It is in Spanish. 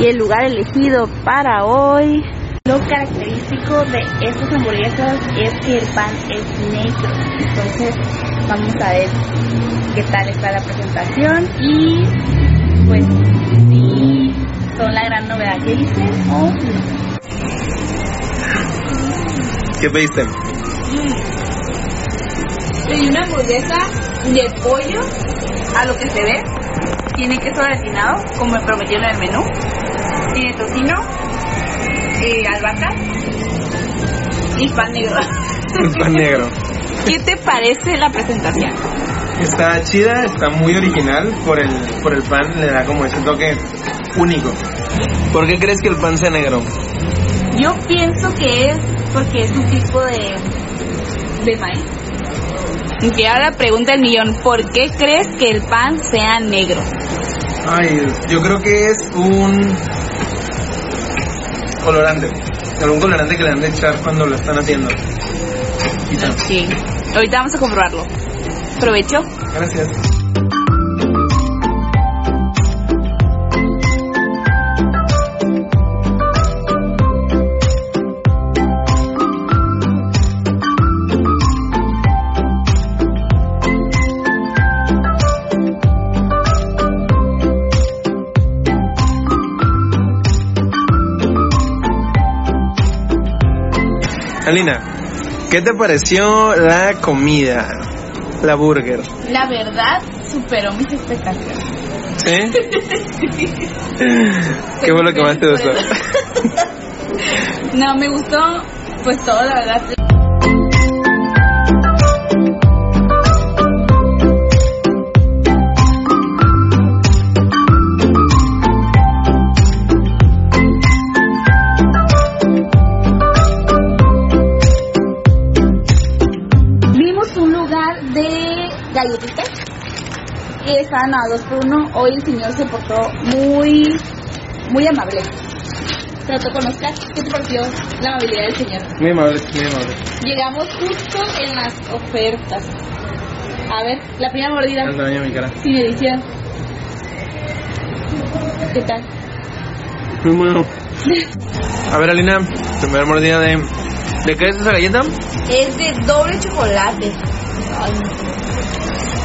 Y el lugar elegido para hoy. Lo característico de estas hamburguesas es que el pan es negro. Entonces vamos a ver qué tal está la presentación y pues si son la gran novedad que dicen o no. ¿Qué pediste? Pedí una hamburguesa de pollo a lo que se ve. Tiene queso gratinado, como me prometieron en el menú. Tiene tocino, eh, albahaca y pan negro. pan negro. ¿Qué te parece la presentación? Está chida, está muy original. Por el, por el pan le da como ese toque único. ¿Por qué crees que el pan sea negro? Yo pienso que es porque es un tipo de, de maíz. Y que ahora pregunta el millón, ¿por qué crees que el pan sea negro? Ay, yo creo que es un colorante. Algún colorante que le han de echar cuando lo están haciendo. Quizá. Sí. Ahorita vamos a comprobarlo. Provecho. Gracias. Alina, ¿qué te pareció la comida? La burger. La verdad, superó mis expectativas. ¿Sí? ¿Qué fue lo que más te gustó? no, me gustó pues todo, la verdad. Galletitas que estaban a dos por uno. Hoy el señor se portó muy, muy amable. Trató con Oscar. ¿Qué te pareció la amabilidad del señor? Muy amable, muy amable. Llegamos justo en las ofertas. A ver, la primera mordida. El tamaño de mi cara. Sin edición. ¿Qué tal? Muy bueno. A ver, Alina, primera mordida de... ¿De qué es esa galleta? Es de doble chocolate. I'm